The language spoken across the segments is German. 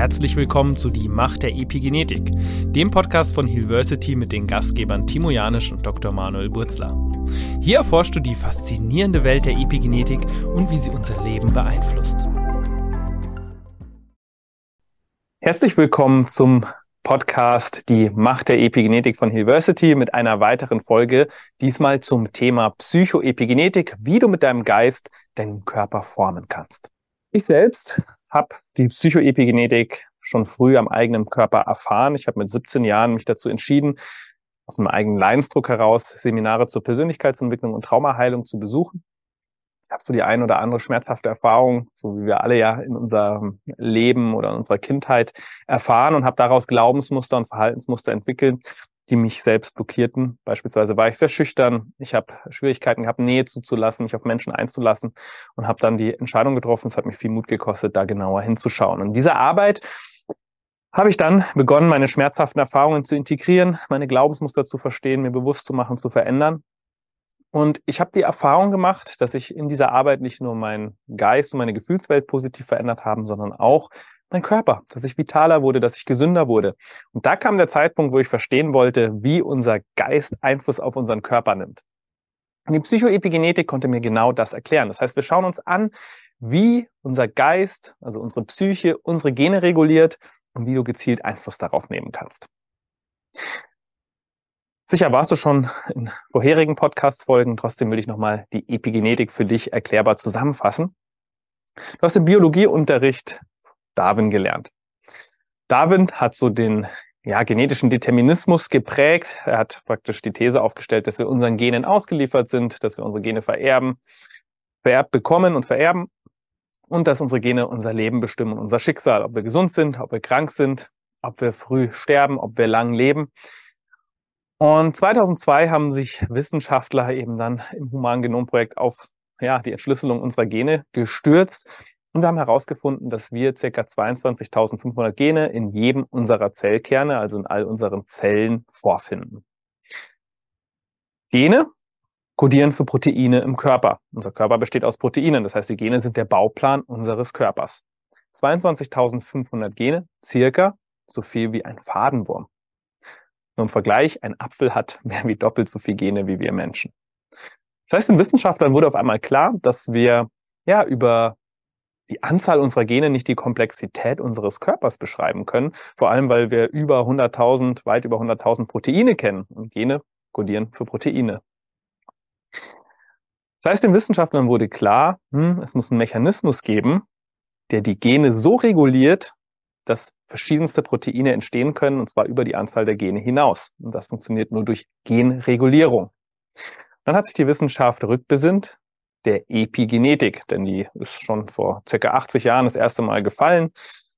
Herzlich willkommen zu Die Macht der Epigenetik, dem Podcast von Hilversity mit den Gastgebern Timo Janisch und Dr. Manuel Burzler. Hier erforschst du die faszinierende Welt der Epigenetik und wie sie unser Leben beeinflusst. Herzlich willkommen zum Podcast Die Macht der Epigenetik von Hilversity mit einer weiteren Folge, diesmal zum Thema Psychoepigenetik, wie du mit deinem Geist deinen Körper formen kannst. Ich selbst habe die Psychoepigenetik schon früh am eigenen Körper erfahren. Ich habe mit 17 Jahren mich dazu entschieden, aus einem eigenen Leidensdruck heraus Seminare zur Persönlichkeitsentwicklung und Traumaheilung zu besuchen. Ich habe so die ein oder andere schmerzhafte Erfahrung, so wie wir alle ja in unserem Leben oder in unserer Kindheit erfahren und habe daraus Glaubensmuster und Verhaltensmuster entwickelt, die mich selbst blockierten. Beispielsweise war ich sehr schüchtern. Ich habe Schwierigkeiten gehabt, Nähe zuzulassen, mich auf Menschen einzulassen und habe dann die Entscheidung getroffen. Es hat mich viel Mut gekostet, da genauer hinzuschauen. Und diese Arbeit habe ich dann begonnen, meine schmerzhaften Erfahrungen zu integrieren, meine Glaubensmuster zu verstehen, mir bewusst zu machen, zu verändern. Und ich habe die Erfahrung gemacht, dass ich in dieser Arbeit nicht nur meinen Geist und meine Gefühlswelt positiv verändert haben, sondern auch mein Körper, dass ich vitaler wurde, dass ich gesünder wurde. Und da kam der Zeitpunkt, wo ich verstehen wollte, wie unser Geist Einfluss auf unseren Körper nimmt. Und die Psychoepigenetik konnte mir genau das erklären. Das heißt, wir schauen uns an, wie unser Geist, also unsere Psyche, unsere Gene reguliert und wie du gezielt Einfluss darauf nehmen kannst. Sicher warst du schon in vorherigen Podcast-Folgen, trotzdem will ich nochmal die Epigenetik für dich erklärbar zusammenfassen. Du hast im Biologieunterricht Darwin gelernt. Darwin hat so den ja, genetischen Determinismus geprägt. Er hat praktisch die These aufgestellt, dass wir unseren Genen ausgeliefert sind, dass wir unsere Gene vererben, vererbt bekommen und vererben und dass unsere Gene unser Leben bestimmen, unser Schicksal, ob wir gesund sind, ob wir krank sind, ob wir früh sterben, ob wir lang leben. Und 2002 haben sich Wissenschaftler eben dann im Human Genom Projekt auf ja, die Entschlüsselung unserer Gene gestürzt und wir haben herausgefunden, dass wir ca. 22.500 Gene in jedem unserer Zellkerne, also in all unseren Zellen, vorfinden. Gene kodieren für Proteine im Körper. Unser Körper besteht aus Proteinen, das heißt, die Gene sind der Bauplan unseres Körpers. 22.500 Gene, circa so viel wie ein Fadenwurm. Nur im Vergleich, ein Apfel hat mehr wie doppelt so viel Gene wie wir Menschen. Das heißt, den Wissenschaftlern wurde auf einmal klar, dass wir ja über die Anzahl unserer Gene nicht die Komplexität unseres Körpers beschreiben können. Vor allem, weil wir über 100.000, weit über 100.000 Proteine kennen. Und Gene kodieren für Proteine. Das heißt, den Wissenschaftlern wurde klar, hm, es muss einen Mechanismus geben, der die Gene so reguliert, dass verschiedenste Proteine entstehen können, und zwar über die Anzahl der Gene hinaus. Und das funktioniert nur durch Genregulierung. Dann hat sich die Wissenschaft rückbesinnt der Epigenetik, denn die ist schon vor circa 80 Jahren das erste Mal gefallen.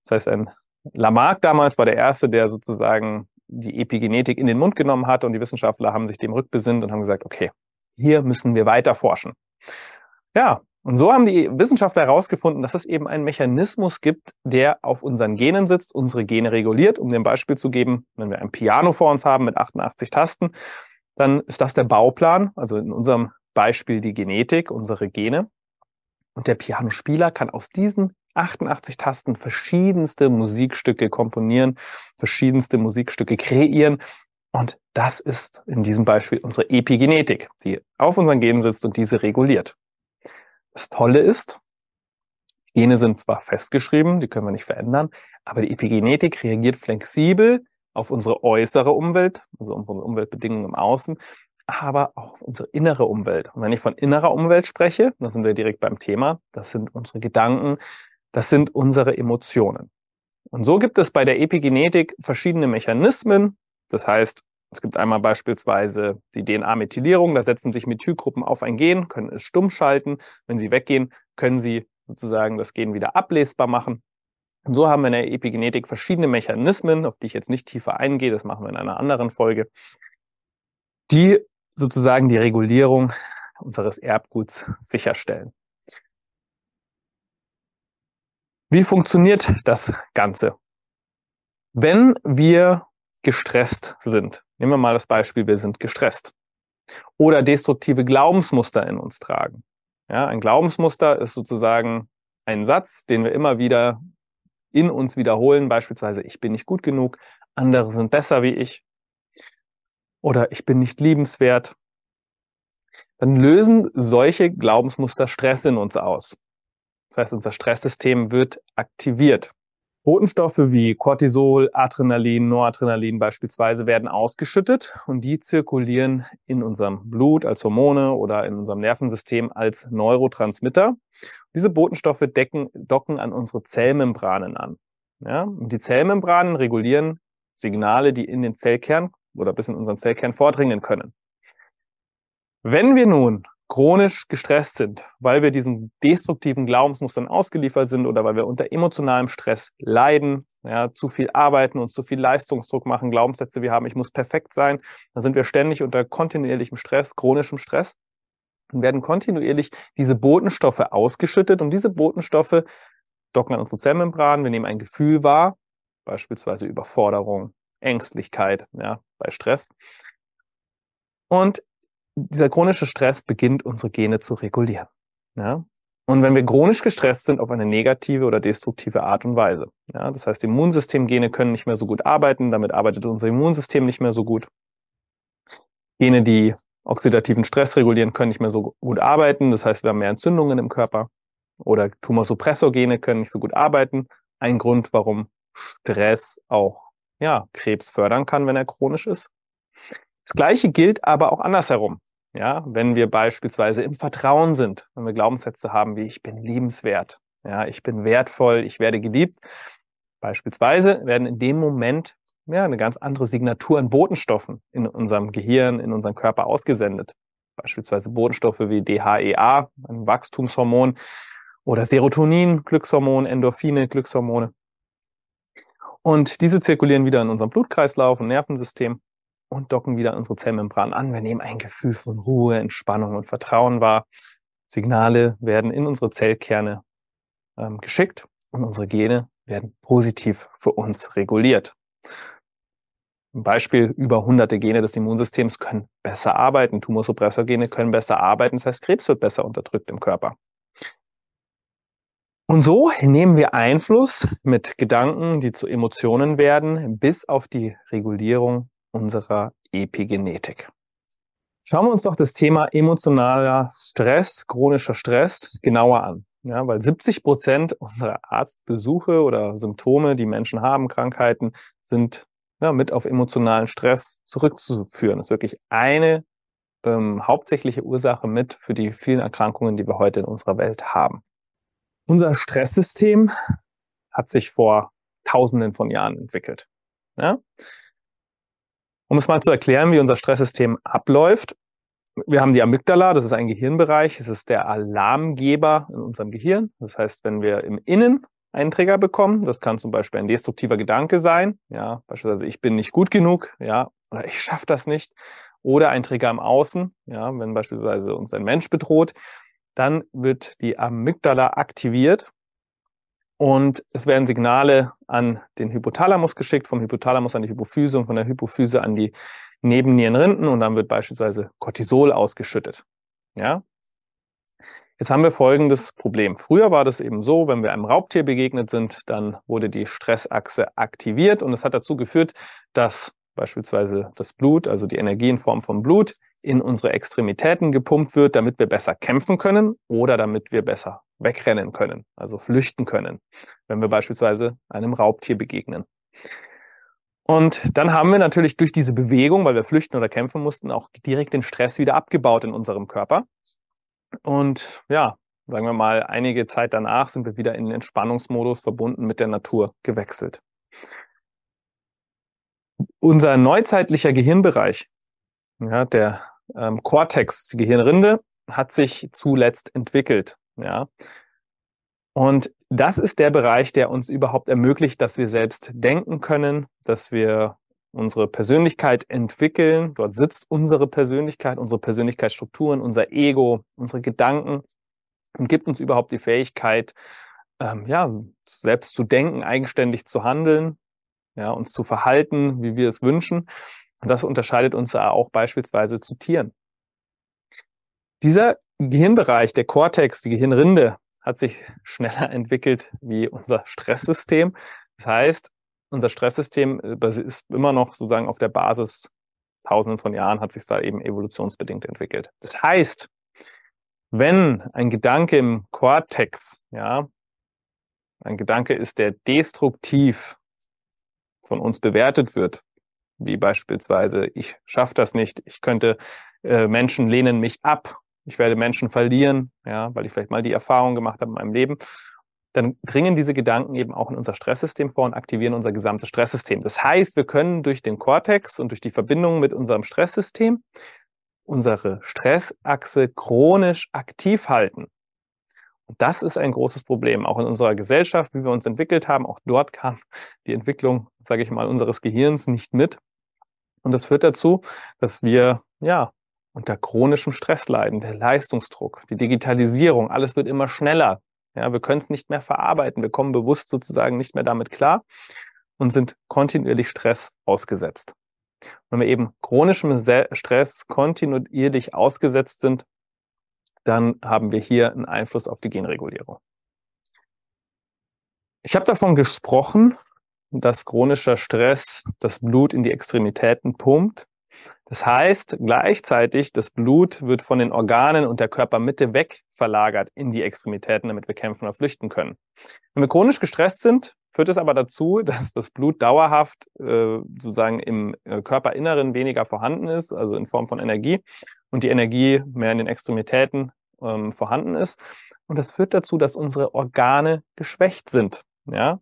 Das heißt, ein Lamarck damals war der erste, der sozusagen die Epigenetik in den Mund genommen hat und die Wissenschaftler haben sich dem rückbesinnt und haben gesagt, okay, hier müssen wir weiter forschen. Ja, und so haben die Wissenschaftler herausgefunden, dass es eben einen Mechanismus gibt, der auf unseren Genen sitzt, unsere Gene reguliert. Um dem Beispiel zu geben, wenn wir ein Piano vor uns haben mit 88 Tasten, dann ist das der Bauplan. Also in unserem Beispiel die Genetik, unsere Gene. Und der Pianospieler kann aus diesen 88 Tasten verschiedenste Musikstücke komponieren, verschiedenste Musikstücke kreieren. Und das ist in diesem Beispiel unsere Epigenetik, die auf unseren Genen sitzt und diese reguliert. Das Tolle ist, Gene sind zwar festgeschrieben, die können wir nicht verändern, aber die Epigenetik reagiert flexibel auf unsere äußere Umwelt, also unsere Umweltbedingungen im Außen aber auch auf unsere innere Umwelt. Und wenn ich von innerer Umwelt spreche, dann sind wir direkt beim Thema, das sind unsere Gedanken, das sind unsere Emotionen. Und so gibt es bei der Epigenetik verschiedene Mechanismen. Das heißt, es gibt einmal beispielsweise die DNA-Methylierung, da setzen sich Methylgruppen auf ein Gen, können es stumm schalten. Wenn sie weggehen, können sie sozusagen das Gen wieder ablesbar machen. Und so haben wir in der Epigenetik verschiedene Mechanismen, auf die ich jetzt nicht tiefer eingehe, das machen wir in einer anderen Folge, die sozusagen die Regulierung unseres Erbguts sicherstellen. Wie funktioniert das Ganze? Wenn wir gestresst sind, nehmen wir mal das Beispiel, wir sind gestresst oder destruktive Glaubensmuster in uns tragen. Ja, ein Glaubensmuster ist sozusagen ein Satz, den wir immer wieder in uns wiederholen, beispielsweise ich bin nicht gut genug, andere sind besser wie ich oder ich bin nicht liebenswert, dann lösen solche Glaubensmuster Stress in uns aus. Das heißt, unser Stresssystem wird aktiviert. Botenstoffe wie Cortisol, Adrenalin, Noradrenalin beispielsweise werden ausgeschüttet und die zirkulieren in unserem Blut als Hormone oder in unserem Nervensystem als Neurotransmitter. Diese Botenstoffe decken, docken an unsere Zellmembranen an. Ja? Und die Zellmembranen regulieren Signale, die in den Zellkern oder bis in unseren Zellkern vordringen können. Wenn wir nun chronisch gestresst sind, weil wir diesen destruktiven Glaubensmustern ausgeliefert sind oder weil wir unter emotionalem Stress leiden, ja, zu viel arbeiten, uns zu viel Leistungsdruck machen, Glaubenssätze wir haben, ich muss perfekt sein, dann sind wir ständig unter kontinuierlichem Stress, chronischem Stress und werden kontinuierlich diese Botenstoffe ausgeschüttet und diese Botenstoffe docken an unsere Zellmembran, wir nehmen ein Gefühl wahr, beispielsweise Überforderung, Ängstlichkeit, ja, bei Stress. Und dieser chronische Stress beginnt unsere Gene zu regulieren. Ja? Und wenn wir chronisch gestresst sind auf eine negative oder destruktive Art und Weise, ja, das heißt, Immunsystemgene können nicht mehr so gut arbeiten, damit arbeitet unser Immunsystem nicht mehr so gut. Gene, die oxidativen Stress regulieren, können nicht mehr so gut arbeiten, das heißt, wir haben mehr Entzündungen im Körper. Oder Tumorsuppressorgene können nicht so gut arbeiten. Ein Grund, warum Stress auch ja, Krebs fördern kann, wenn er chronisch ist. Das Gleiche gilt aber auch andersherum. Ja, wenn wir beispielsweise im Vertrauen sind, wenn wir Glaubenssätze haben wie ich bin liebenswert, ja, ich bin wertvoll, ich werde geliebt, beispielsweise werden in dem Moment ja, eine ganz andere Signatur an Botenstoffen in unserem Gehirn, in unserem Körper ausgesendet. Beispielsweise Botenstoffe wie DHEA, ein Wachstumshormon, oder Serotonin, Glückshormon, Endorphine, Glückshormone. Und diese zirkulieren wieder in unserem Blutkreislauf und Nervensystem und docken wieder unsere Zellmembran an. Wir nehmen ein Gefühl von Ruhe, Entspannung und Vertrauen wahr. Signale werden in unsere Zellkerne ähm, geschickt und unsere Gene werden positiv für uns reguliert. Ein Beispiel, über hunderte Gene des Immunsystems können besser arbeiten. Tumorsuppressorgene können besser arbeiten. Das heißt, Krebs wird besser unterdrückt im Körper. Und so nehmen wir Einfluss mit Gedanken, die zu Emotionen werden, bis auf die Regulierung unserer Epigenetik. Schauen wir uns doch das Thema emotionaler Stress, chronischer Stress genauer an. Ja, weil 70 Prozent unserer Arztbesuche oder Symptome, die Menschen haben, Krankheiten, sind ja, mit auf emotionalen Stress zurückzuführen. Das ist wirklich eine ähm, hauptsächliche Ursache mit für die vielen Erkrankungen, die wir heute in unserer Welt haben. Unser Stresssystem hat sich vor Tausenden von Jahren entwickelt. Ja? Um es mal zu erklären, wie unser Stresssystem abläuft. Wir haben die Amygdala, das ist ein Gehirnbereich, es ist der Alarmgeber in unserem Gehirn. Das heißt, wenn wir im Innen einen Trigger bekommen, das kann zum Beispiel ein destruktiver Gedanke sein, ja, beispielsweise ich bin nicht gut genug, ja, oder ich schaffe das nicht, oder ein Trigger im Außen, ja, wenn beispielsweise uns ein Mensch bedroht, dann wird die Amygdala aktiviert und es werden Signale an den Hypothalamus geschickt, vom Hypothalamus an die Hypophyse und von der Hypophyse an die Nebennierenrinden und dann wird beispielsweise Cortisol ausgeschüttet. Ja? Jetzt haben wir folgendes Problem. Früher war das eben so, wenn wir einem Raubtier begegnet sind, dann wurde die Stressachse aktiviert und es hat dazu geführt, dass beispielsweise das Blut, also die Energie in Form von Blut, in unsere Extremitäten gepumpt wird, damit wir besser kämpfen können oder damit wir besser wegrennen können, also flüchten können, wenn wir beispielsweise einem Raubtier begegnen. Und dann haben wir natürlich durch diese Bewegung, weil wir flüchten oder kämpfen mussten, auch direkt den Stress wieder abgebaut in unserem Körper. Und ja, sagen wir mal, einige Zeit danach sind wir wieder in den Entspannungsmodus verbunden mit der Natur gewechselt. Unser neuzeitlicher Gehirnbereich, ja, der ähm, Cortex, die Gehirnrinde, hat sich zuletzt entwickelt. Ja. Und das ist der Bereich, der uns überhaupt ermöglicht, dass wir selbst denken können, dass wir unsere Persönlichkeit entwickeln. Dort sitzt unsere Persönlichkeit, unsere Persönlichkeitsstrukturen, unser Ego, unsere Gedanken und gibt uns überhaupt die Fähigkeit, ähm, ja, selbst zu denken, eigenständig zu handeln, ja, uns zu verhalten, wie wir es wünschen. Und das unterscheidet uns ja auch beispielsweise zu Tieren. Dieser Gehirnbereich, der Kortex, die Gehirnrinde, hat sich schneller entwickelt wie unser Stresssystem. Das heißt, unser Stresssystem äh, ist immer noch sozusagen auf der Basis tausenden von Jahren hat sich da eben evolutionsbedingt entwickelt. Das heißt, wenn ein Gedanke im Kortex, ja, ein Gedanke ist, der destruktiv von uns bewertet wird, wie beispielsweise, ich schaffe das nicht, ich könnte, äh, Menschen lehnen mich ab, ich werde Menschen verlieren, ja, weil ich vielleicht mal die Erfahrung gemacht habe in meinem Leben, dann dringen diese Gedanken eben auch in unser Stresssystem vor und aktivieren unser gesamtes Stresssystem. Das heißt, wir können durch den Kortex und durch die Verbindung mit unserem Stresssystem unsere Stressachse chronisch aktiv halten. Und das ist ein großes Problem, auch in unserer Gesellschaft, wie wir uns entwickelt haben. Auch dort kam die Entwicklung, sage ich mal, unseres Gehirns nicht mit. Und das führt dazu, dass wir ja unter chronischem Stress leiden, der Leistungsdruck, die Digitalisierung, alles wird immer schneller. Ja, wir können es nicht mehr verarbeiten, wir kommen bewusst sozusagen nicht mehr damit klar und sind kontinuierlich Stress ausgesetzt. Wenn wir eben chronischem Stress kontinuierlich ausgesetzt sind, dann haben wir hier einen Einfluss auf die Genregulierung. Ich habe davon gesprochen, dass chronischer Stress das Blut in die Extremitäten pumpt. Das heißt gleichzeitig, das Blut wird von den Organen und der Körpermitte weg verlagert in die Extremitäten, damit wir kämpfen oder flüchten können. Wenn wir chronisch gestresst sind, führt es aber dazu, dass das Blut dauerhaft äh, sozusagen im äh, Körperinneren weniger vorhanden ist, also in Form von Energie, und die Energie mehr in den Extremitäten ähm, vorhanden ist. Und das führt dazu, dass unsere Organe geschwächt sind. Ja?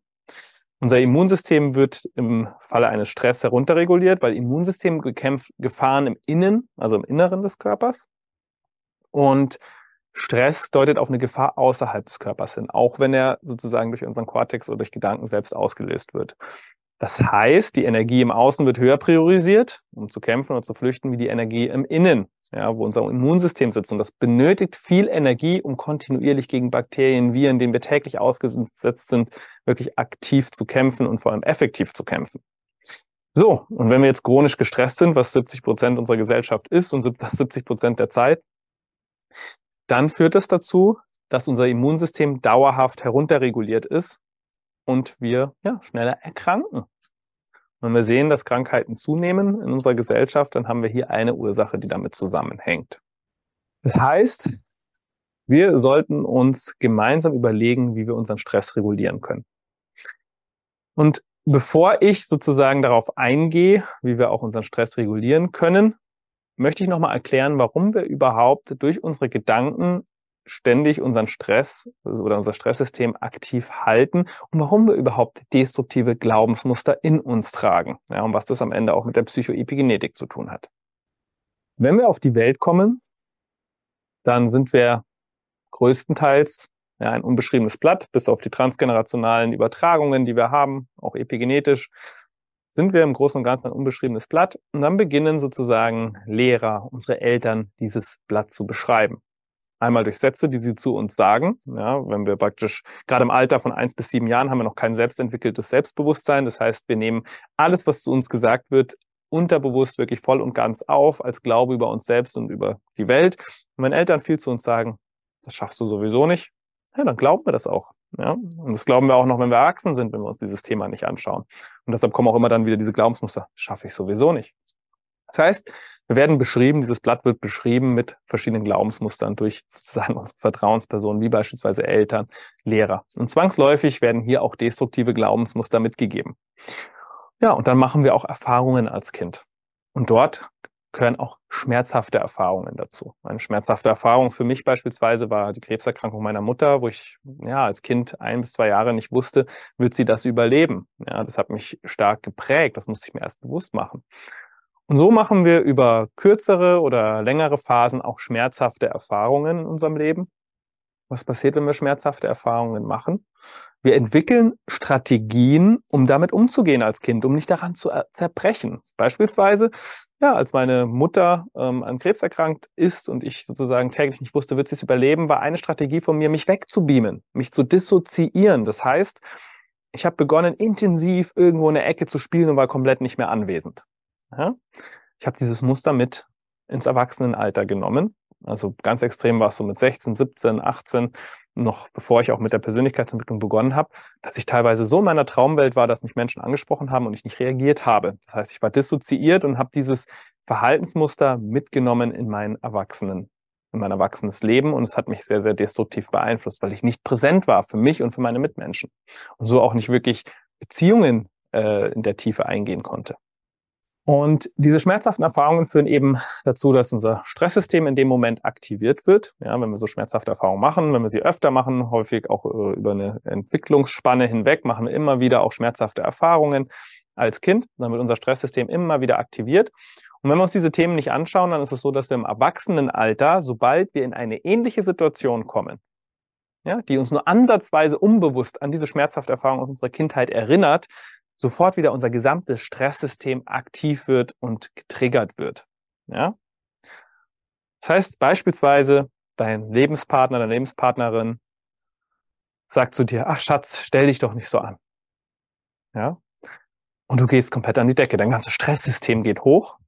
Unser Immunsystem wird im Falle eines Stress herunterreguliert, weil Immunsystem bekämpft Gefahren im Innen, also im Inneren des Körpers. Und Stress deutet auf eine Gefahr außerhalb des Körpers hin, auch wenn er sozusagen durch unseren Kortex oder durch Gedanken selbst ausgelöst wird. Das heißt, die Energie im Außen wird höher priorisiert, um zu kämpfen oder zu flüchten, wie die Energie im Innen, ja, wo unser Immunsystem sitzt. Und das benötigt viel Energie, um kontinuierlich gegen Bakterien, Viren, denen wir täglich ausgesetzt sind, wirklich aktiv zu kämpfen und vor allem effektiv zu kämpfen. So, und wenn wir jetzt chronisch gestresst sind, was 70 Prozent unserer Gesellschaft ist und das 70 Prozent der Zeit, dann führt es dazu, dass unser Immunsystem dauerhaft herunterreguliert ist und wir ja, schneller erkranken. Wenn wir sehen, dass Krankheiten zunehmen in unserer Gesellschaft, dann haben wir hier eine Ursache, die damit zusammenhängt. Das heißt, wir sollten uns gemeinsam überlegen, wie wir unseren Stress regulieren können. Und bevor ich sozusagen darauf eingehe, wie wir auch unseren Stress regulieren können, möchte ich nochmal erklären, warum wir überhaupt durch unsere Gedanken ständig unseren Stress oder unser Stresssystem aktiv halten und warum wir überhaupt destruktive Glaubensmuster in uns tragen. Ja, und was das am Ende auch mit der Psychoepigenetik zu tun hat. Wenn wir auf die Welt kommen, dann sind wir größtenteils ja, ein unbeschriebenes Blatt, bis auf die transgenerationalen Übertragungen, die wir haben, auch epigenetisch, sind wir im Großen und Ganzen ein unbeschriebenes Blatt und dann beginnen sozusagen Lehrer, unsere Eltern, dieses Blatt zu beschreiben. Einmal durch Sätze, die sie zu uns sagen. Ja, wenn wir praktisch, gerade im Alter von eins bis sieben Jahren haben wir noch kein selbstentwickeltes Selbstbewusstsein. Das heißt, wir nehmen alles, was zu uns gesagt wird, unterbewusst wirklich voll und ganz auf, als Glaube über uns selbst und über die Welt. Und wenn Eltern viel zu uns sagen, das schaffst du sowieso nicht, ja, dann glauben wir das auch. Ja? Und das glauben wir auch noch, wenn wir erwachsen sind, wenn wir uns dieses Thema nicht anschauen. Und deshalb kommen auch immer dann wieder diese Glaubensmuster, schaffe ich sowieso nicht. Das heißt, wir werden beschrieben, dieses Blatt wird beschrieben mit verschiedenen Glaubensmustern durch sozusagen unsere Vertrauenspersonen, wie beispielsweise Eltern, Lehrer. Und zwangsläufig werden hier auch destruktive Glaubensmuster mitgegeben. Ja, und dann machen wir auch Erfahrungen als Kind. Und dort gehören auch schmerzhafte Erfahrungen dazu. Eine schmerzhafte Erfahrung für mich beispielsweise war die Krebserkrankung meiner Mutter, wo ich ja als Kind ein bis zwei Jahre nicht wusste, wird sie das überleben. Ja, das hat mich stark geprägt. Das musste ich mir erst bewusst machen. Und so machen wir über kürzere oder längere Phasen auch schmerzhafte Erfahrungen in unserem Leben. Was passiert, wenn wir schmerzhafte Erfahrungen machen? Wir entwickeln Strategien, um damit umzugehen als Kind, um nicht daran zu zerbrechen. Beispielsweise, ja, als meine Mutter ähm, an Krebs erkrankt ist und ich sozusagen täglich nicht wusste, wird sie es überleben, war eine Strategie von mir, mich wegzubeamen, mich zu dissoziieren. Das heißt, ich habe begonnen, intensiv irgendwo in der Ecke zu spielen und war komplett nicht mehr anwesend. Ja? Ich habe dieses Muster mit ins Erwachsenenalter genommen Also ganz extrem war es so mit 16, 17, 18, noch bevor ich auch mit der Persönlichkeitsentwicklung begonnen habe, dass ich teilweise so in meiner Traumwelt war, dass mich Menschen angesprochen haben und ich nicht reagiert habe. Das heißt, ich war dissoziiert und habe dieses Verhaltensmuster mitgenommen in mein Erwachsenen, in mein erwachsenes Leben und es hat mich sehr, sehr destruktiv beeinflusst, weil ich nicht präsent war für mich und für meine Mitmenschen und so auch nicht wirklich Beziehungen äh, in der Tiefe eingehen konnte. Und diese schmerzhaften Erfahrungen führen eben dazu, dass unser Stresssystem in dem Moment aktiviert wird. Ja, wenn wir so schmerzhafte Erfahrungen machen, wenn wir sie öfter machen, häufig auch äh, über eine Entwicklungsspanne hinweg, machen wir immer wieder auch schmerzhafte Erfahrungen als Kind, dann wird unser Stresssystem immer wieder aktiviert. Und wenn wir uns diese Themen nicht anschauen, dann ist es so, dass wir im Erwachsenenalter, sobald wir in eine ähnliche Situation kommen, ja, die uns nur ansatzweise unbewusst an diese schmerzhafte Erfahrung aus unserer Kindheit erinnert, sofort wieder unser gesamtes Stresssystem aktiv wird und getriggert wird. Ja? Das heißt beispielsweise, dein Lebenspartner, deine Lebenspartnerin sagt zu dir, ach Schatz, stell dich doch nicht so an. Ja? Und du gehst komplett an die Decke. Dein ganzes Stresssystem geht hoch.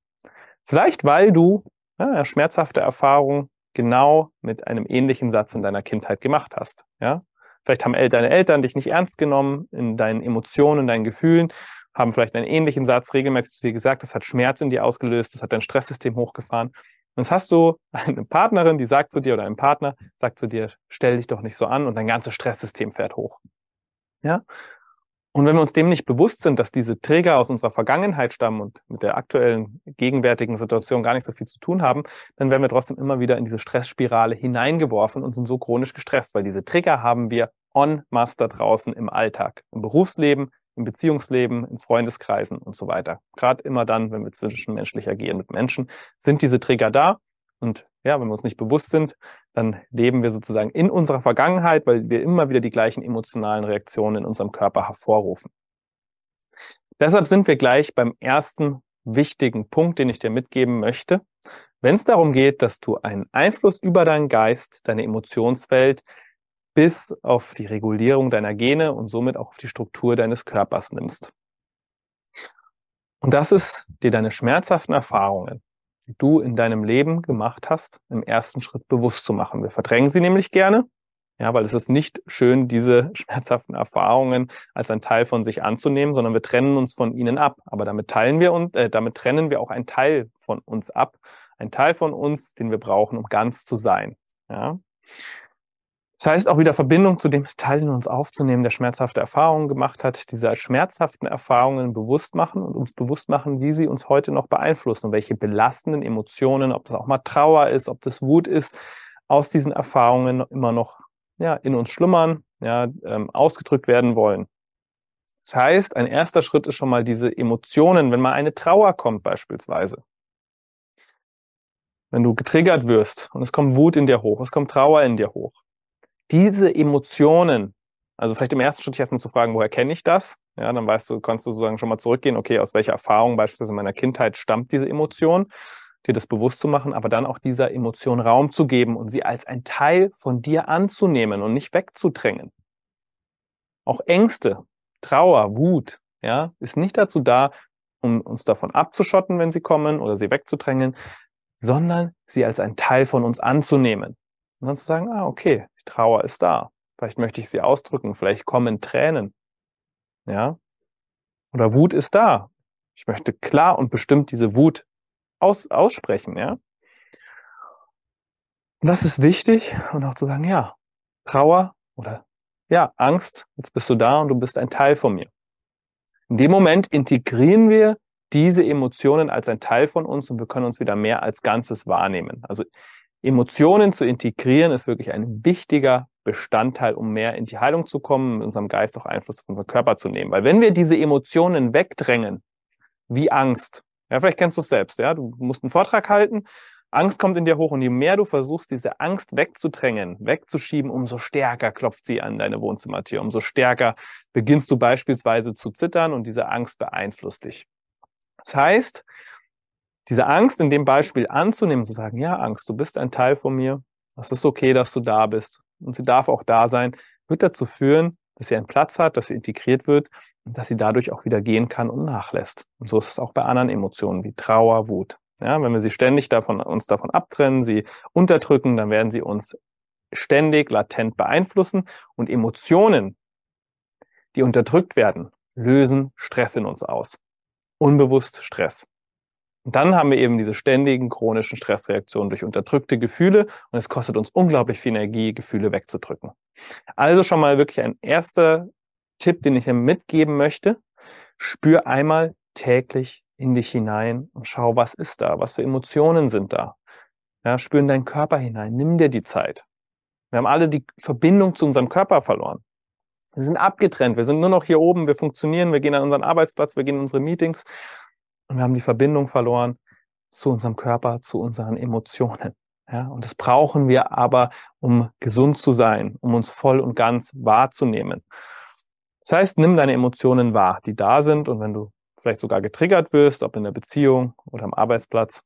Vielleicht, weil du ja, schmerzhafte Erfahrungen genau mit einem ähnlichen Satz in deiner Kindheit gemacht hast. Ja? Vielleicht haben deine Eltern dich nicht ernst genommen in deinen Emotionen, in deinen Gefühlen, haben vielleicht einen ähnlichen Satz regelmäßig wie gesagt, das hat Schmerz in dir ausgelöst, das hat dein Stresssystem hochgefahren. Und jetzt hast du eine Partnerin, die sagt zu dir oder ein Partner sagt zu dir, stell dich doch nicht so an und dein ganzes Stresssystem fährt hoch. Ja? Und wenn wir uns dem nicht bewusst sind, dass diese Träger aus unserer Vergangenheit stammen und mit der aktuellen, gegenwärtigen Situation gar nicht so viel zu tun haben, dann werden wir trotzdem immer wieder in diese Stressspirale hineingeworfen und sind so chronisch gestresst, weil diese Trigger haben wir en masse da draußen im Alltag, im Berufsleben, im Beziehungsleben, in Freundeskreisen und so weiter. Gerade immer dann, wenn wir zwischenmenschlich agieren mit Menschen, sind diese Trigger da und ja, wenn wir uns nicht bewusst sind, dann leben wir sozusagen in unserer Vergangenheit, weil wir immer wieder die gleichen emotionalen Reaktionen in unserem Körper hervorrufen. Deshalb sind wir gleich beim ersten wichtigen Punkt, den ich dir mitgeben möchte. Wenn es darum geht, dass du einen Einfluss über deinen Geist, deine Emotionswelt bis auf die Regulierung deiner Gene und somit auch auf die Struktur deines Körpers nimmst. Und das ist dir deine schmerzhaften Erfahrungen, du in deinem Leben gemacht hast, im ersten Schritt bewusst zu machen. Wir verdrängen sie nämlich gerne, ja, weil es ist nicht schön, diese schmerzhaften Erfahrungen als ein Teil von sich anzunehmen, sondern wir trennen uns von ihnen ab. Aber damit teilen wir und äh, damit trennen wir auch einen Teil von uns ab, ein Teil von uns, den wir brauchen, um ganz zu sein. Ja. Das heißt auch wieder Verbindung zu dem Teil in uns aufzunehmen, der schmerzhafte Erfahrungen gemacht hat, diese schmerzhaften Erfahrungen bewusst machen und uns bewusst machen, wie sie uns heute noch beeinflussen und welche belastenden Emotionen, ob das auch mal Trauer ist, ob das Wut ist, aus diesen Erfahrungen immer noch ja, in uns schlummern, ja, ähm, ausgedrückt werden wollen. Das heißt, ein erster Schritt ist schon mal diese Emotionen, wenn mal eine Trauer kommt beispielsweise. Wenn du getriggert wirst und es kommt Wut in dir hoch, es kommt Trauer in dir hoch diese Emotionen, also vielleicht im ersten Schritt erstmal zu fragen, woher kenne ich das? Ja, dann weißt du, kannst du sozusagen schon mal zurückgehen, okay, aus welcher Erfahrung beispielsweise in meiner Kindheit stammt diese Emotion, dir das bewusst zu machen, aber dann auch dieser Emotion Raum zu geben und sie als ein Teil von dir anzunehmen und nicht wegzudrängen. Auch Ängste, Trauer, Wut, ja, ist nicht dazu da, um uns davon abzuschotten, wenn sie kommen oder sie wegzudrängen, sondern sie als ein Teil von uns anzunehmen. Und dann zu sagen, ah, okay, Trauer ist da. Vielleicht möchte ich sie ausdrücken. Vielleicht kommen Tränen. Ja. Oder Wut ist da. Ich möchte klar und bestimmt diese Wut aus, aussprechen, ja. Und das ist wichtig und auch zu sagen, ja, Trauer oder ja, Angst, jetzt bist du da und du bist ein Teil von mir. In dem Moment integrieren wir diese Emotionen als ein Teil von uns und wir können uns wieder mehr als Ganzes wahrnehmen. Also Emotionen zu integrieren ist wirklich ein wichtiger Bestandteil, um mehr in die Heilung zu kommen, mit unserem Geist auch Einfluss auf unseren Körper zu nehmen. Weil wenn wir diese Emotionen wegdrängen, wie Angst, ja, vielleicht kennst du es selbst, ja, du musst einen Vortrag halten, Angst kommt in dir hoch und je mehr du versuchst, diese Angst wegzudrängen, wegzuschieben, umso stärker klopft sie an deine Wohnzimmertür, umso stärker beginnst du beispielsweise zu zittern und diese Angst beeinflusst dich. Das heißt, diese Angst in dem Beispiel anzunehmen, zu sagen, ja, Angst, du bist ein Teil von mir, es ist okay, dass du da bist und sie darf auch da sein, wird dazu führen, dass sie einen Platz hat, dass sie integriert wird und dass sie dadurch auch wieder gehen kann und nachlässt. Und so ist es auch bei anderen Emotionen wie Trauer, Wut. Ja, wenn wir sie ständig davon, uns davon abtrennen, sie unterdrücken, dann werden sie uns ständig latent beeinflussen und Emotionen, die unterdrückt werden, lösen Stress in uns aus. Unbewusst Stress. Und dann haben wir eben diese ständigen chronischen Stressreaktionen durch unterdrückte Gefühle und es kostet uns unglaublich viel Energie, Gefühle wegzudrücken. Also schon mal wirklich ein erster Tipp, den ich dir mitgeben möchte. Spür einmal täglich in dich hinein und schau, was ist da, was für Emotionen sind da. Ja, spür in deinen Körper hinein, nimm dir die Zeit. Wir haben alle die Verbindung zu unserem Körper verloren. Wir sind abgetrennt, wir sind nur noch hier oben, wir funktionieren, wir gehen an unseren Arbeitsplatz, wir gehen in unsere Meetings und wir haben die Verbindung verloren zu unserem Körper, zu unseren Emotionen. Ja, und das brauchen wir aber, um gesund zu sein, um uns voll und ganz wahrzunehmen. Das heißt, nimm deine Emotionen wahr, die da sind und wenn du vielleicht sogar getriggert wirst, ob in der Beziehung oder am Arbeitsplatz,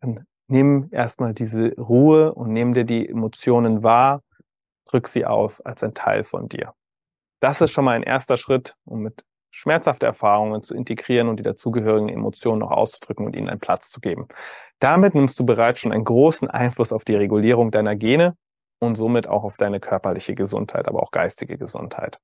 dann nimm erstmal diese Ruhe und nimm dir die Emotionen wahr, drück sie aus als ein Teil von dir. Das ist schon mal ein erster Schritt, um mit schmerzhafte Erfahrungen zu integrieren und die dazugehörigen Emotionen noch auszudrücken und ihnen einen Platz zu geben. Damit nimmst du bereits schon einen großen Einfluss auf die Regulierung deiner Gene und somit auch auf deine körperliche Gesundheit, aber auch geistige Gesundheit.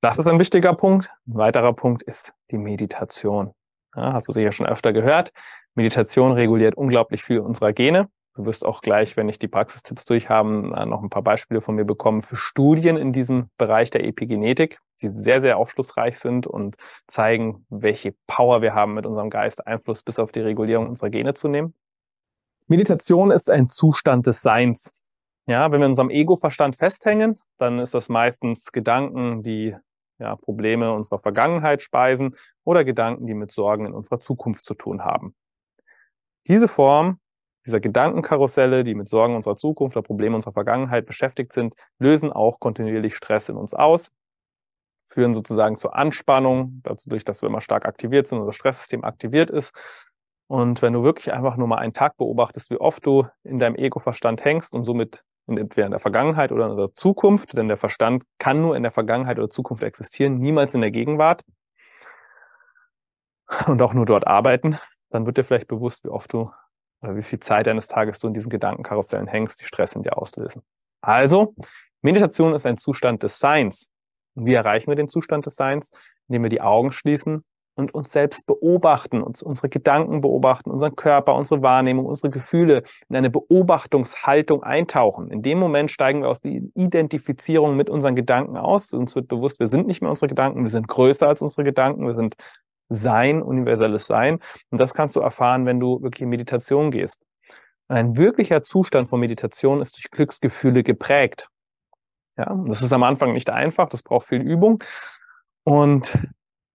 Das ist ein wichtiger Punkt. Ein weiterer Punkt ist die Meditation. Ja, hast du sicher schon öfter gehört. Meditation reguliert unglaublich viel unserer Gene. Du wirst auch gleich, wenn ich die Praxistipps durchhaben, noch ein paar Beispiele von mir bekommen für Studien in diesem Bereich der Epigenetik, die sehr, sehr aufschlussreich sind und zeigen, welche Power wir haben, mit unserem Geist Einfluss bis auf die Regulierung unserer Gene zu nehmen. Meditation ist ein Zustand des Seins. Ja, wenn wir in unserem Ego-Verstand festhängen, dann ist das meistens Gedanken, die ja, Probleme unserer Vergangenheit speisen oder Gedanken, die mit Sorgen in unserer Zukunft zu tun haben. Diese Form dieser Gedankenkarusselle, die mit Sorgen unserer Zukunft oder Problemen unserer Vergangenheit beschäftigt sind, lösen auch kontinuierlich Stress in uns aus, führen sozusagen zur Anspannung, dazu durch, dass wir immer stark aktiviert sind, unser Stresssystem aktiviert ist. Und wenn du wirklich einfach nur mal einen Tag beobachtest, wie oft du in deinem Ego-Verstand hängst und somit entweder in der Vergangenheit oder in der Zukunft, denn der Verstand kann nur in der Vergangenheit oder Zukunft existieren, niemals in der Gegenwart und auch nur dort arbeiten, dann wird dir vielleicht bewusst, wie oft du wie viel Zeit deines Tages du in diesen Gedankenkarussellen hängst, die Stress in dir auslösen. Also, Meditation ist ein Zustand des Seins. Und wie erreichen wir den Zustand des Seins? Indem wir die Augen schließen und uns selbst beobachten, uns unsere Gedanken beobachten, unseren Körper, unsere Wahrnehmung, unsere Gefühle in eine Beobachtungshaltung eintauchen. In dem Moment steigen wir aus der Identifizierung mit unseren Gedanken aus. Uns wird bewusst, wir sind nicht mehr unsere Gedanken, wir sind größer als unsere Gedanken, wir sind sein, universelles Sein. Und das kannst du erfahren, wenn du wirklich in Meditation gehst. Und ein wirklicher Zustand von Meditation ist durch Glücksgefühle geprägt. Ja, das ist am Anfang nicht einfach, das braucht viel Übung. Und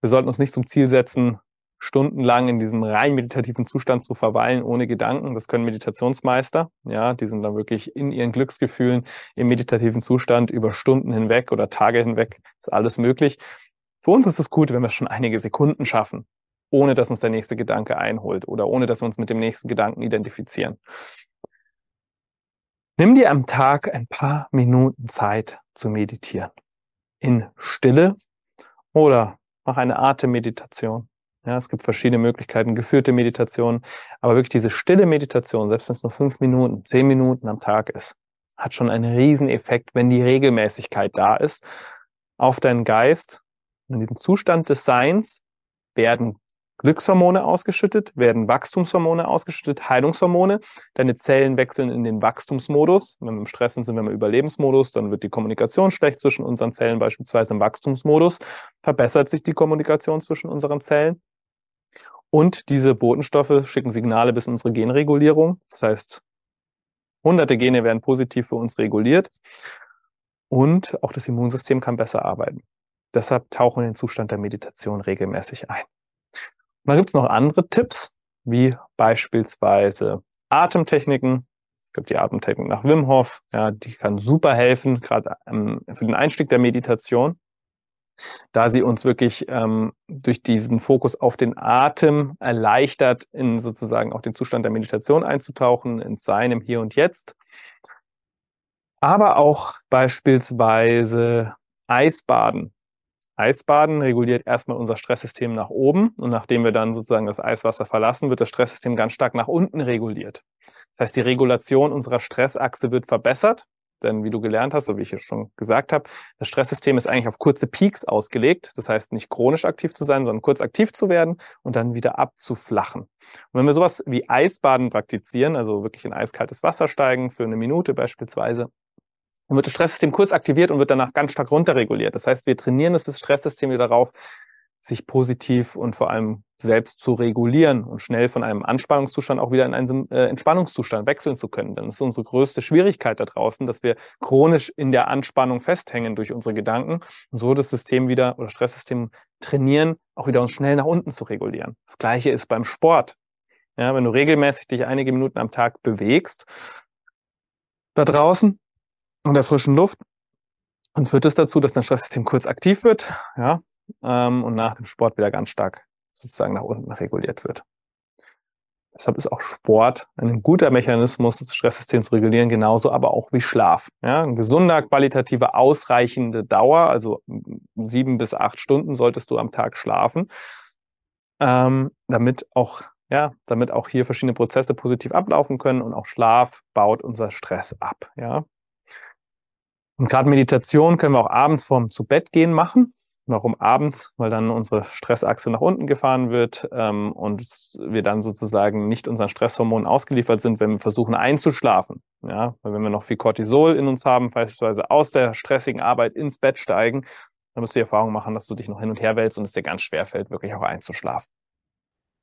wir sollten uns nicht zum Ziel setzen, stundenlang in diesem rein meditativen Zustand zu verweilen, ohne Gedanken. Das können Meditationsmeister. Ja, die sind dann wirklich in ihren Glücksgefühlen im meditativen Zustand über Stunden hinweg oder Tage hinweg. Ist alles möglich. Für uns ist es gut, wenn wir schon einige Sekunden schaffen, ohne dass uns der nächste Gedanke einholt oder ohne dass wir uns mit dem nächsten Gedanken identifizieren. Nimm dir am Tag ein paar Minuten Zeit zu meditieren. In Stille oder mach eine Atemmeditation. Ja, es gibt verschiedene Möglichkeiten, geführte Meditation, aber wirklich diese stille Meditation, selbst wenn es nur fünf Minuten, zehn Minuten am Tag ist, hat schon einen riesen Effekt, wenn die Regelmäßigkeit da ist, auf deinen Geist in diesem Zustand des Seins werden Glückshormone ausgeschüttet, werden Wachstumshormone ausgeschüttet, Heilungshormone. Deine Zellen wechseln in den Wachstumsmodus. Wenn wir im Stress sind, sind wir im Überlebensmodus. Dann wird die Kommunikation schlecht zwischen unseren Zellen, beispielsweise im Wachstumsmodus. Verbessert sich die Kommunikation zwischen unseren Zellen. Und diese Botenstoffe schicken Signale bis in unsere Genregulierung. Das heißt, hunderte Gene werden positiv für uns reguliert. Und auch das Immunsystem kann besser arbeiten. Deshalb tauchen in den Zustand der Meditation regelmäßig ein. Und dann gibt es noch andere Tipps, wie beispielsweise Atemtechniken. Es gibt die Atemtechnik nach Wim Hof, ja, die kann super helfen, gerade ähm, für den Einstieg der Meditation, da sie uns wirklich ähm, durch diesen Fokus auf den Atem erleichtert, in sozusagen auch den Zustand der Meditation einzutauchen, ins Sein im Hier und Jetzt. Aber auch beispielsweise Eisbaden Eisbaden reguliert erstmal unser Stresssystem nach oben und nachdem wir dann sozusagen das Eiswasser verlassen, wird das Stresssystem ganz stark nach unten reguliert. Das heißt, die Regulation unserer Stressachse wird verbessert denn wie du gelernt hast, so wie ich es schon gesagt habe, das Stresssystem ist eigentlich auf kurze Peaks ausgelegt. Das heißt, nicht chronisch aktiv zu sein, sondern kurz aktiv zu werden und dann wieder abzuflachen. Und wenn wir sowas wie Eisbaden praktizieren, also wirklich in eiskaltes Wasser steigen für eine Minute beispielsweise, dann wird das Stresssystem kurz aktiviert und wird danach ganz stark runterreguliert. Das heißt, wir trainieren das Stresssystem wieder darauf, sich positiv und vor allem selbst zu regulieren und schnell von einem Anspannungszustand auch wieder in einen äh, Entspannungszustand wechseln zu können. Denn das ist unsere größte Schwierigkeit da draußen, dass wir chronisch in der Anspannung festhängen durch unsere Gedanken und so das System wieder oder Stresssystem trainieren, auch wieder uns schnell nach unten zu regulieren. Das gleiche ist beim Sport. Ja, wenn du regelmäßig dich einige Minuten am Tag bewegst, da draußen in der frischen Luft, dann führt es das dazu, dass dein Stresssystem kurz aktiv wird, ja, ähm, und nach dem Sport wieder ganz stark sozusagen nach unten reguliert wird. Deshalb ist auch Sport ein guter Mechanismus, das Stresssystem zu regulieren, genauso aber auch wie Schlaf. Ja, ein gesunder, qualitativer, ausreichende Dauer, also sieben bis acht Stunden solltest du am Tag schlafen, ähm, damit auch ja, damit auch hier verschiedene Prozesse positiv ablaufen können und auch Schlaf baut unser Stress ab. Ja, und gerade Meditation können wir auch abends vorm zu Bett gehen machen. Warum abends? Weil dann unsere Stressachse nach unten gefahren wird ähm, und wir dann sozusagen nicht unseren Stresshormonen ausgeliefert sind, wenn wir versuchen einzuschlafen. Ja, weil wenn wir noch viel Cortisol in uns haben, beispielsweise aus der stressigen Arbeit ins Bett steigen, dann musst du die Erfahrung machen, dass du dich noch hin und her wälzt und es dir ganz schwer fällt, wirklich auch einzuschlafen.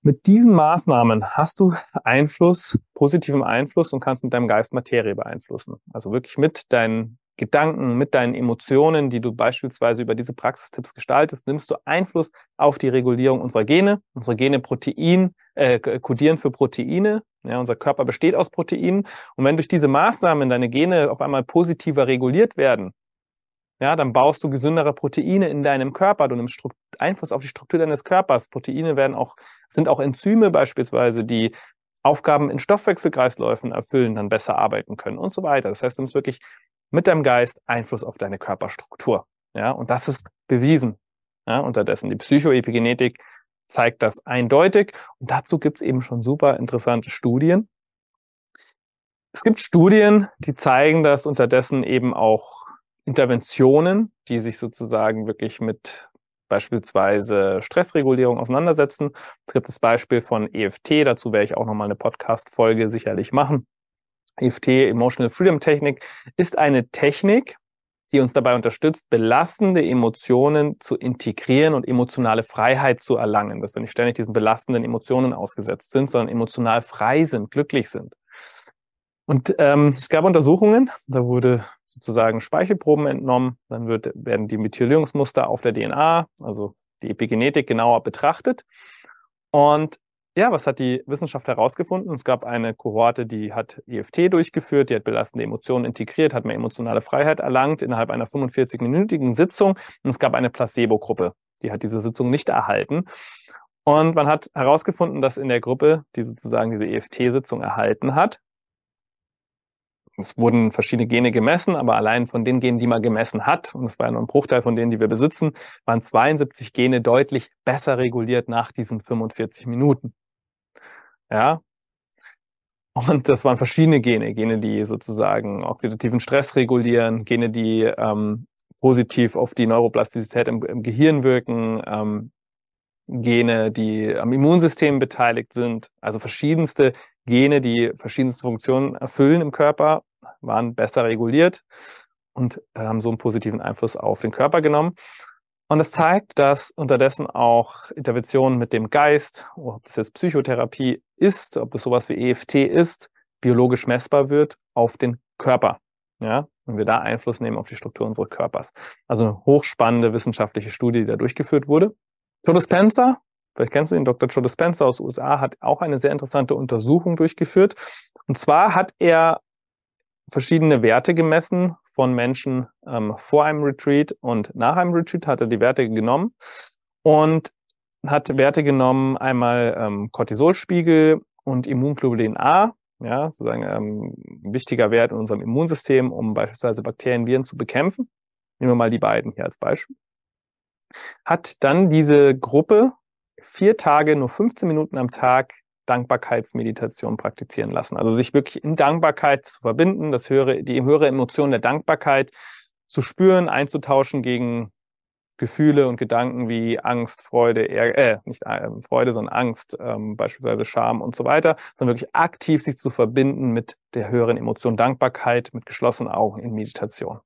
Mit diesen Maßnahmen hast du Einfluss, positiven Einfluss und kannst mit deinem Geist Materie beeinflussen. Also wirklich mit deinen Gedanken, mit deinen Emotionen, die du beispielsweise über diese Praxistipps gestaltest, nimmst du Einfluss auf die Regulierung unserer Gene. Unsere Gene Protein, äh, kodieren für Proteine. Ja, unser Körper besteht aus Proteinen. Und wenn durch diese Maßnahmen deine Gene auf einmal positiver reguliert werden, ja, dann baust du gesündere Proteine in deinem Körper. Du nimmst Strukt Einfluss auf die Struktur deines Körpers. Proteine werden auch, sind auch Enzyme beispielsweise, die Aufgaben in Stoffwechselkreisläufen erfüllen, dann besser arbeiten können und so weiter. Das heißt, du musst wirklich mit deinem Geist Einfluss auf deine Körperstruktur. Ja, und das ist bewiesen. Ja, unterdessen die Psychoepigenetik zeigt das eindeutig. Und dazu gibt es eben schon super interessante Studien. Es gibt Studien, die zeigen, dass unterdessen eben auch Interventionen, die sich sozusagen wirklich mit beispielsweise Stressregulierung auseinandersetzen. Es gibt das Beispiel von EFT, dazu werde ich auch nochmal eine Podcast-Folge sicherlich machen. EFT, Emotional Freedom Technik, ist eine Technik, die uns dabei unterstützt, belastende Emotionen zu integrieren und emotionale Freiheit zu erlangen, dass wir nicht ständig diesen belastenden Emotionen ausgesetzt sind, sondern emotional frei sind, glücklich sind. Und ähm, es gab Untersuchungen, da wurde sozusagen Speichelproben entnommen, dann wird, werden die Methylierungsmuster auf der DNA, also die Epigenetik genauer betrachtet. Und ja, was hat die Wissenschaft herausgefunden? Es gab eine Kohorte, die hat EFT durchgeführt, die hat belastende Emotionen integriert, hat mehr emotionale Freiheit erlangt innerhalb einer 45-minütigen Sitzung. Und es gab eine Placebo-Gruppe, die hat diese Sitzung nicht erhalten. Und man hat herausgefunden, dass in der Gruppe, die sozusagen diese EFT-Sitzung erhalten hat, es wurden verschiedene Gene gemessen, aber allein von den Genen, die man gemessen hat, und das war ja nur ein Bruchteil von denen, die wir besitzen, waren 72 Gene deutlich besser reguliert nach diesen 45 Minuten. Ja. Und das waren verschiedene Gene, Gene, die sozusagen oxidativen Stress regulieren, Gene, die ähm, positiv auf die Neuroplastizität im, im Gehirn wirken, ähm, Gene, die am Immunsystem beteiligt sind, also verschiedenste Gene, die verschiedenste Funktionen erfüllen im Körper waren besser reguliert und haben so einen positiven Einfluss auf den Körper genommen. Und es zeigt, dass unterdessen auch Interventionen mit dem Geist, ob das jetzt Psychotherapie ist, ob es sowas wie EFT ist, biologisch messbar wird auf den Körper. Ja, und wir da Einfluss nehmen auf die Struktur unseres Körpers. Also eine hochspannende wissenschaftliche Studie, die da durchgeführt wurde. Joe Dispenza, vielleicht kennst du ihn, Dr. Joe Dispenza aus USA, hat auch eine sehr interessante Untersuchung durchgeführt. Und zwar hat er verschiedene Werte gemessen von Menschen ähm, vor einem Retreat und nach einem Retreat, hat er die Werte genommen und hat Werte genommen, einmal ähm, Cortisolspiegel und Immunglobulin A, ja, sozusagen ähm, wichtiger Wert in unserem Immunsystem, um beispielsweise Bakterien, Viren zu bekämpfen. Nehmen wir mal die beiden hier als Beispiel. hat dann diese Gruppe vier Tage, nur 15 Minuten am Tag Dankbarkeitsmeditation praktizieren lassen. Also sich wirklich in Dankbarkeit zu verbinden, das höhere, die höhere Emotion der Dankbarkeit zu spüren, einzutauschen gegen Gefühle und Gedanken wie Angst, Freude, Ärger, äh, nicht äh, Freude, sondern Angst, ähm, beispielsweise Scham und so weiter, sondern wirklich aktiv sich zu verbinden mit der höheren Emotion Dankbarkeit, mit geschlossenen Augen in Meditation.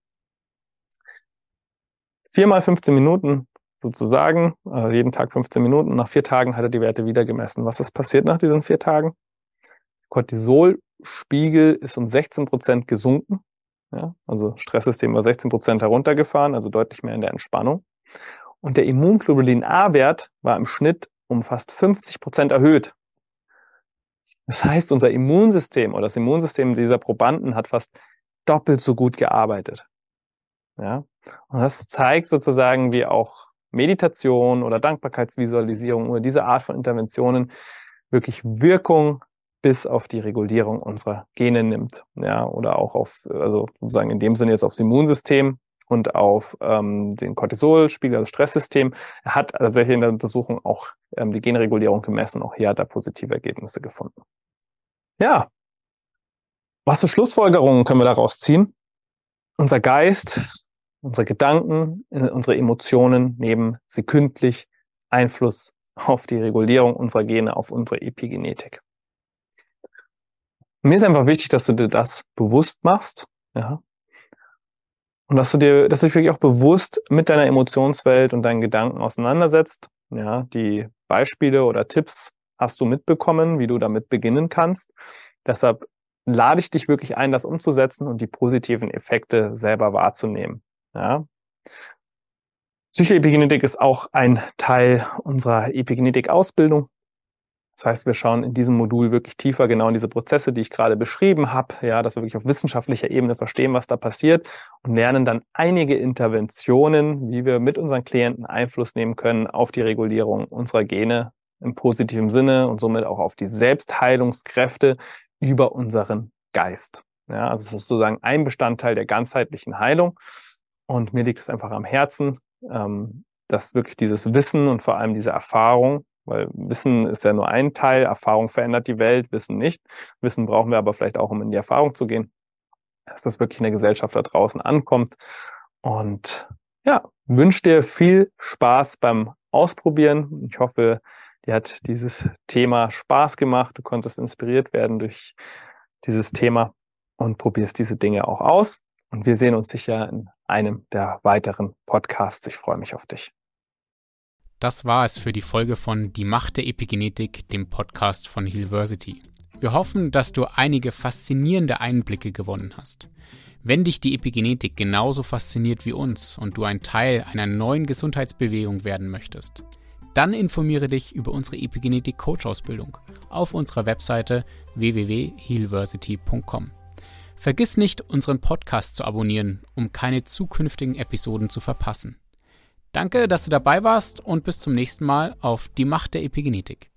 Viermal 15 Minuten sozusagen, äh, jeden Tag 15 Minuten. Nach vier Tagen hat er die Werte wieder gemessen. Was ist passiert nach diesen vier Tagen? Cortisolspiegel ist um 16 Prozent gesunken. Ja, also Stresssystem war 16 Prozent heruntergefahren, also deutlich mehr in der Entspannung. Und der Immunglobulin A-Wert war im Schnitt um fast 50 Prozent erhöht. Das heißt, unser Immunsystem oder das Immunsystem dieser Probanden hat fast doppelt so gut gearbeitet. Ja, und das zeigt sozusagen, wie auch Meditation oder Dankbarkeitsvisualisierung oder diese Art von Interventionen wirklich Wirkung bis auf die Regulierung unserer Gene nimmt. Ja, oder auch auf, also sozusagen in dem Sinne jetzt aufs Immunsystem und auf ähm, den Cortisolspiegel, also Stresssystem. Er hat tatsächlich in der Untersuchung auch ähm, die Genregulierung gemessen. Auch hier hat er positive Ergebnisse gefunden. Ja. Was für Schlussfolgerungen können wir daraus ziehen? Unser Geist unsere Gedanken, äh, unsere Emotionen nehmen sekündlich Einfluss auf die Regulierung unserer Gene, auf unsere Epigenetik. Mir ist einfach wichtig, dass du dir das bewusst machst, ja. Und dass du dir, dass du dich wirklich auch bewusst mit deiner Emotionswelt und deinen Gedanken auseinandersetzt. Ja, die Beispiele oder Tipps hast du mitbekommen, wie du damit beginnen kannst. Deshalb lade ich dich wirklich ein, das umzusetzen und die positiven Effekte selber wahrzunehmen. Ja. Psychoepigenetik ist auch ein Teil unserer Epigenetik-Ausbildung. Das heißt, wir schauen in diesem Modul wirklich tiefer genau in diese Prozesse, die ich gerade beschrieben habe, ja, dass wir wirklich auf wissenschaftlicher Ebene verstehen, was da passiert und lernen dann einige Interventionen, wie wir mit unseren Klienten Einfluss nehmen können auf die Regulierung unserer Gene im positiven Sinne und somit auch auf die Selbstheilungskräfte über unseren Geist. Ja, also es ist sozusagen ein Bestandteil der ganzheitlichen Heilung. Und mir liegt es einfach am Herzen, ähm, dass wirklich dieses Wissen und vor allem diese Erfahrung, weil Wissen ist ja nur ein Teil, Erfahrung verändert die Welt, Wissen nicht. Wissen brauchen wir aber vielleicht auch, um in die Erfahrung zu gehen, dass das wirklich in der Gesellschaft da draußen ankommt. Und ja, wünsche dir viel Spaß beim Ausprobieren. Ich hoffe, dir hat dieses Thema Spaß gemacht. Du konntest inspiriert werden durch dieses Thema und probierst diese Dinge auch aus. Und wir sehen uns sicher in einem der weiteren Podcasts. Ich freue mich auf dich. Das war es für die Folge von Die Macht der Epigenetik, dem Podcast von Hillversity. Wir hoffen, dass du einige faszinierende Einblicke gewonnen hast. Wenn dich die Epigenetik genauso fasziniert wie uns und du ein Teil einer neuen Gesundheitsbewegung werden möchtest, dann informiere dich über unsere Epigenetik Coach Ausbildung auf unserer Webseite www.healversity.com. Vergiss nicht, unseren Podcast zu abonnieren, um keine zukünftigen Episoden zu verpassen. Danke, dass du dabei warst und bis zum nächsten Mal auf die Macht der Epigenetik.